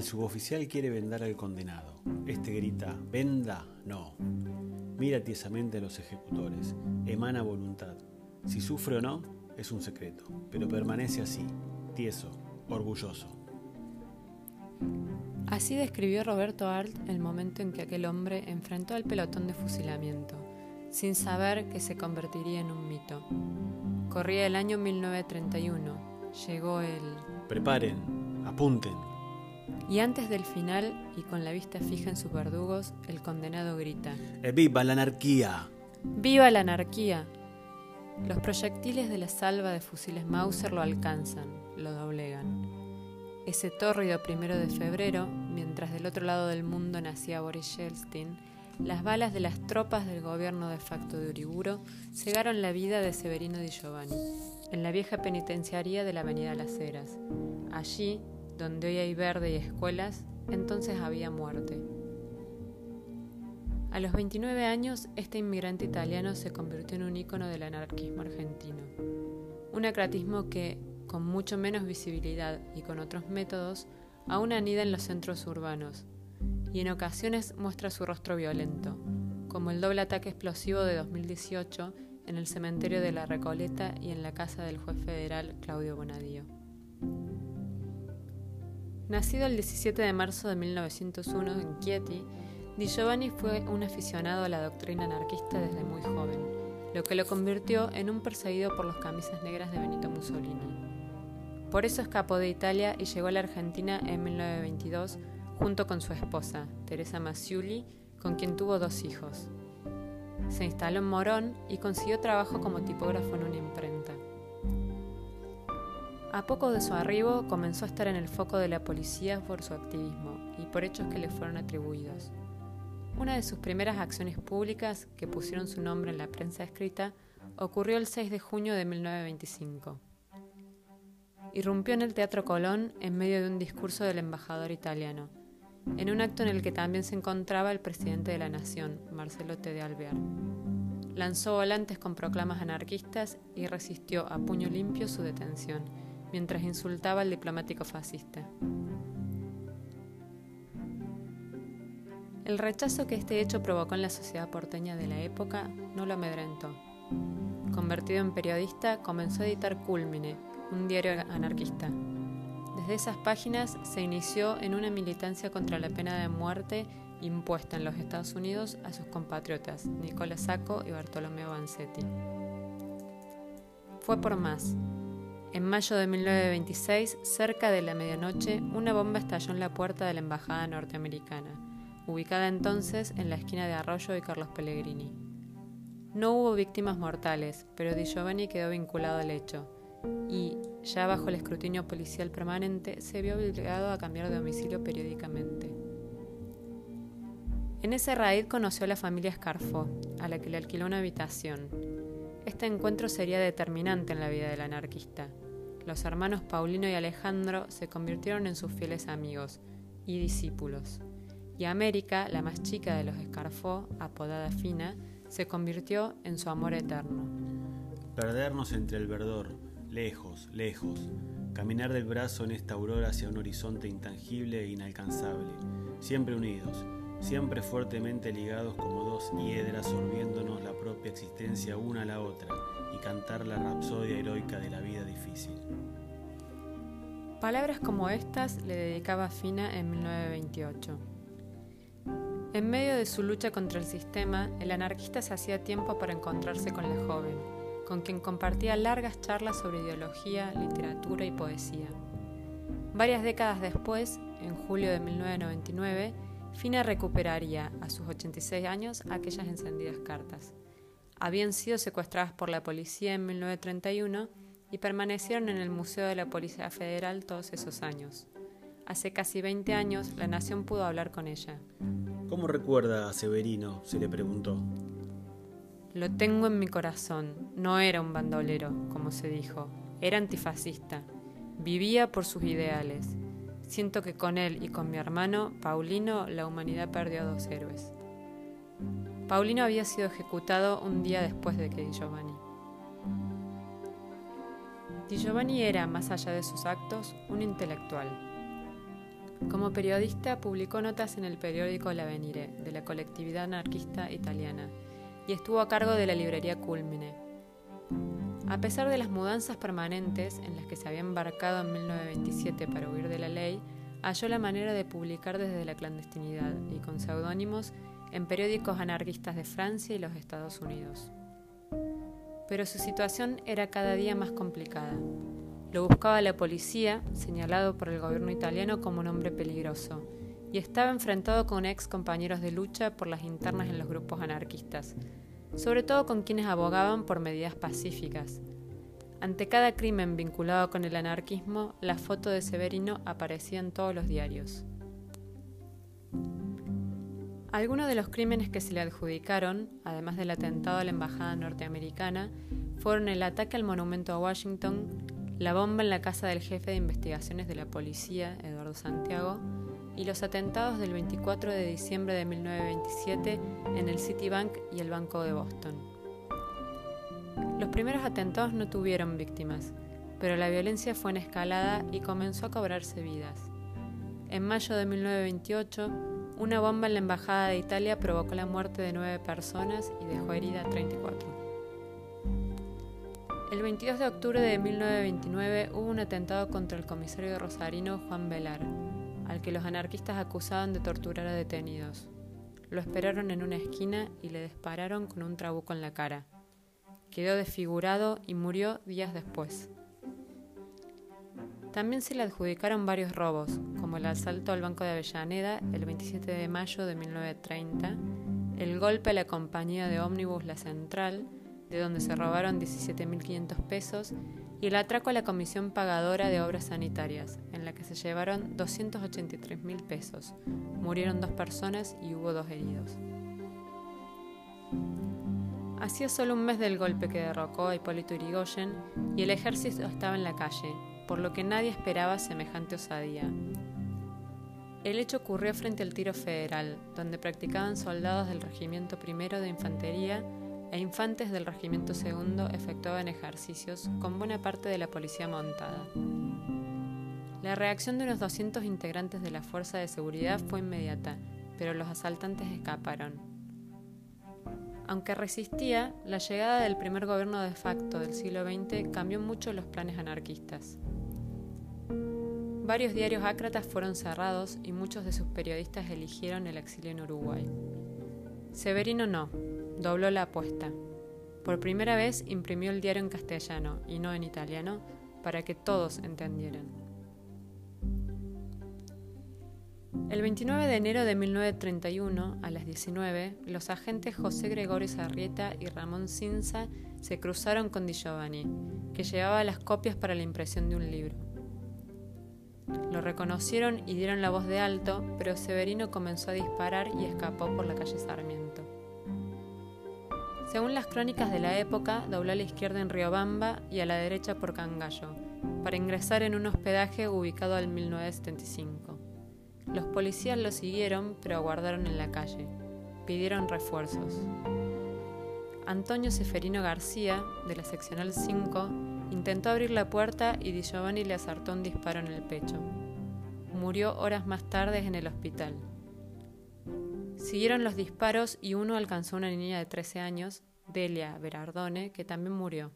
El suboficial quiere vendar al condenado. Este grita, venda, no. Mira tiesamente a los ejecutores, emana voluntad. Si sufre o no, es un secreto, pero permanece así, tieso, orgulloso. Así describió Roberto Arlt el momento en que aquel hombre enfrentó al pelotón de fusilamiento, sin saber que se convertiría en un mito. Corría el año 1931. Llegó el... Preparen, apunten. Y antes del final, y con la vista fija en sus verdugos, el condenado grita. ¡Viva la anarquía! ¡Viva la anarquía! Los proyectiles de la salva de fusiles Mauser lo alcanzan, lo doblegan. Ese tórrido primero de febrero, mientras del otro lado del mundo nacía Boris Yeltsin, las balas de las tropas del gobierno de facto de Uriburo cegaron la vida de Severino Di Giovanni, en la vieja penitenciaría de la Avenida Las Heras. Allí, donde hoy hay verde y escuelas, entonces había muerte. A los 29 años, este inmigrante italiano se convirtió en un ícono del anarquismo argentino. Un acratismo que, con mucho menos visibilidad y con otros métodos, aún anida en los centros urbanos, y en ocasiones muestra su rostro violento, como el doble ataque explosivo de 2018 en el cementerio de la Recoleta y en la casa del juez federal Claudio Bonadío. Nacido el 17 de marzo de 1901 en Chieti, Di Giovanni fue un aficionado a la doctrina anarquista desde muy joven, lo que lo convirtió en un perseguido por los camisas negras de Benito Mussolini. Por eso escapó de Italia y llegó a la Argentina en 1922 junto con su esposa, Teresa Massiuli, con quien tuvo dos hijos. Se instaló en Morón y consiguió trabajo como tipógrafo en una imprenta. A poco de su arribo comenzó a estar en el foco de la policía por su activismo y por hechos que le fueron atribuidos. Una de sus primeras acciones públicas, que pusieron su nombre en la prensa escrita, ocurrió el 6 de junio de 1925. Irrumpió en el Teatro Colón en medio de un discurso del embajador italiano, en un acto en el que también se encontraba el presidente de la Nación, Marcelo T. de Alvear. Lanzó volantes con proclamas anarquistas y resistió a puño limpio su detención, mientras insultaba al diplomático fascista. El rechazo que este hecho provocó en la sociedad porteña de la época no lo amedrentó. Convertido en periodista, comenzó a editar Culmine, un diario anarquista. Desde esas páginas se inició en una militancia contra la pena de muerte impuesta en los Estados Unidos a sus compatriotas Nicola Sacco y Bartolomeo Vanzetti. Fue por más. En mayo de 1926, cerca de la medianoche, una bomba estalló en la puerta de la embajada norteamericana ubicada entonces en la esquina de Arroyo y Carlos Pellegrini. No hubo víctimas mortales, pero Di Giovanni quedó vinculado al hecho y, ya bajo el escrutinio policial permanente, se vio obligado a cambiar de domicilio periódicamente. En ese raid conoció a la familia Scarfo, a la que le alquiló una habitación. Este encuentro sería determinante en la vida del anarquista. Los hermanos Paulino y Alejandro se convirtieron en sus fieles amigos y discípulos y América, la más chica de los Escarfó, apodada Fina, se convirtió en su amor eterno. Perdernos entre el verdor, lejos, lejos, caminar del brazo en esta aurora hacia un horizonte intangible e inalcanzable, siempre unidos, siempre fuertemente ligados como dos hiedras sorbiéndonos la existencia una a la otra y cantar la rapsodia heroica de la vida difícil. Palabras como estas le dedicaba Fina en 1928. En medio de su lucha contra el sistema, el anarquista se hacía tiempo para encontrarse con la joven, con quien compartía largas charlas sobre ideología, literatura y poesía. Varias décadas después, en julio de 1999, Fina recuperaría, a sus 86 años, aquellas encendidas cartas. Habían sido secuestradas por la policía en 1931 y permanecieron en el Museo de la Policía Federal todos esos años. Hace casi 20 años, la nación pudo hablar con ella. ¿Cómo recuerda a Severino? se le preguntó. Lo tengo en mi corazón. No era un bandolero, como se dijo. Era antifascista. Vivía por sus ideales. Siento que con él y con mi hermano, Paulino, la humanidad perdió a dos héroes. Paulino había sido ejecutado un día después de que Di Giovanni. Di Giovanni era, más allá de sus actos, un intelectual Como periodista publicó notas en el periódico L'Avenire de la colectividad anarquista italiana y estuvo a cargo de la librería Culmine. A pesar de las mudanzas permanentes en las que se había embarcado en 1927 para huir de la ley, halló la manera de publicar desde la clandestinidad y con seudónimos en periódicos anarquistas de Francia y los Estados Unidos. Pero su situación era cada día más complicada. Lo buscaba la policía, señalado por el gobierno italiano como un hombre peligroso, y estaba enfrentado con ex compañeros de lucha por las internas en los grupos anarquistas, sobre todo con quienes abogaban por medidas pacíficas. Ante cada crimen vinculado con el anarquismo, la foto de Severino aparecía en todos los diarios. Algunos de los crímenes que se le adjudicaron, además del atentado a la embajada norteamericana, fueron el ataque al monumento a Washington, la bomba en la casa del jefe de investigaciones de la policía, Eduardo Santiago, y los atentados del 24 de diciembre de 1927 en el Citibank y el Banco de Boston. Los primeros atentados no tuvieron víctimas, pero la violencia fue en escalada y comenzó a cobrarse vidas. En mayo de 1928, una bomba en la Embajada de Italia provocó la muerte de nueve personas y dejó herida a 34. El 22 de octubre de 1929 hubo un atentado contra el comisario rosarino Juan Velar, al que los anarquistas acusaban de torturar a detenidos. Lo esperaron en una esquina y le dispararon con un trabuco en la cara. Quedó desfigurado y murió días después. También se le adjudicaron varios robos, como el asalto al Banco de Avellaneda el 27 de mayo de 1930, el golpe a la compañía de ómnibus La Central, de donde se robaron 17.500 pesos, y el atraco a la Comisión Pagadora de Obras Sanitarias, en la que se llevaron 283.000 pesos. Murieron dos personas y hubo dos heridos. Hacía solo un mes del golpe que derrocó a Hipólito Yrigoyen y el ejército estaba en la calle, por lo que nadie esperaba semejante osadía. El hecho ocurrió frente al tiro federal, donde practicaban soldados del Regimiento I de Infantería e infantes del Regimiento II efectuaban ejercicios con buena parte de la policía montada. La reacción de unos 200 integrantes de la Fuerza de Seguridad fue inmediata, pero los asaltantes escaparon. Aunque resistía, la llegada del primer gobierno de facto del siglo XX cambió mucho los planes anarquistas. Varios diarios ácratas fueron cerrados y muchos de sus periodistas eligieron el exilio en Uruguay. Severino no, dobló la apuesta. Por primera vez imprimió el diario en castellano y no en italiano para que todos entendieran. El 29 de enero de 1931, a las 19, los agentes José Gregorio Sarrieta y Ramón Cinza se cruzaron con Di Giovanni, que llevaba las copias para la impresión de un libro. Lo reconocieron y dieron la voz de alto, pero Severino comenzó a disparar y escapó por la calle Sarmiento. Según las crónicas de la época, dobló a la izquierda en Riobamba y a la derecha por Cangallo, para ingresar en un hospedaje ubicado al 1975. Los policías lo siguieron, pero aguardaron en la calle. Pidieron refuerzos. Antonio Seferino García, de la seccional 5, intentó abrir la puerta y Di Giovanni le acertó un disparo en el pecho. Murió horas más tarde en el hospital. Siguieron los disparos y uno alcanzó a una niña de 13 años, Delia Berardone, que también murió.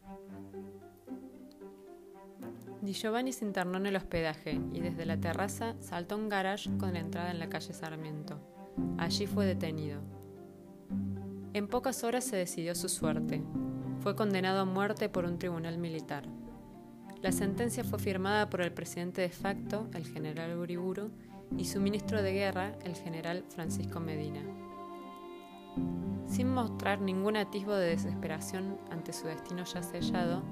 Di Giovanni se internó en el hospedaje y desde la terraza saltó un garage con la entrada en la calle Sarmiento. Allí fue detenido. En pocas horas se decidió su suerte. Fue condenado a muerte por un tribunal militar. La sentencia fue firmada por el presidente de facto, el general Uriburu, y su ministro de guerra, el general Francisco Medina. Sin mostrar ningún atisbo de desesperación ante su destino ya sellado,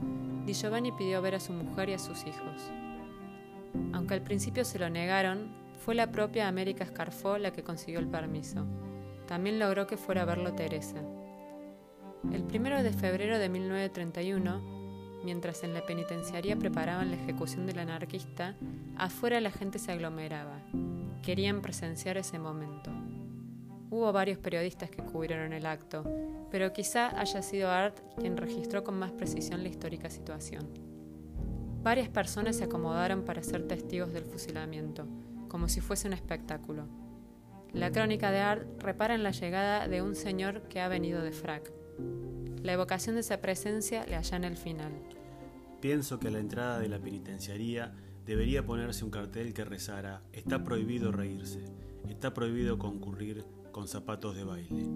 Di Giovanni pidió ver a su mujer y a sus hijos. Aunque al principio se lo negaron, fue la propia América Escarfó la que consiguió el permiso también logró que fuera a verlo Teresa. El primero de febrero de 1931, mientras en la penitenciaría preparaban la ejecución del anarquista, afuera la gente se aglomeraba. Querían presenciar ese momento. Hubo varios periodistas que cubrieron el acto, pero quizá haya sido Art quien registró con más precisión la histórica situación. Varias personas se acomodaron para ser testigos del fusilamiento, como si fuese un espectáculo. La crónica de Art repara en la llegada de un señor que ha venido de frac. La evocación de esa presencia le en el final. Pienso que a la entrada de la penitenciaría debería ponerse un cartel que rezara, está prohibido reírse, está prohibido concurrir con zapatos de baile.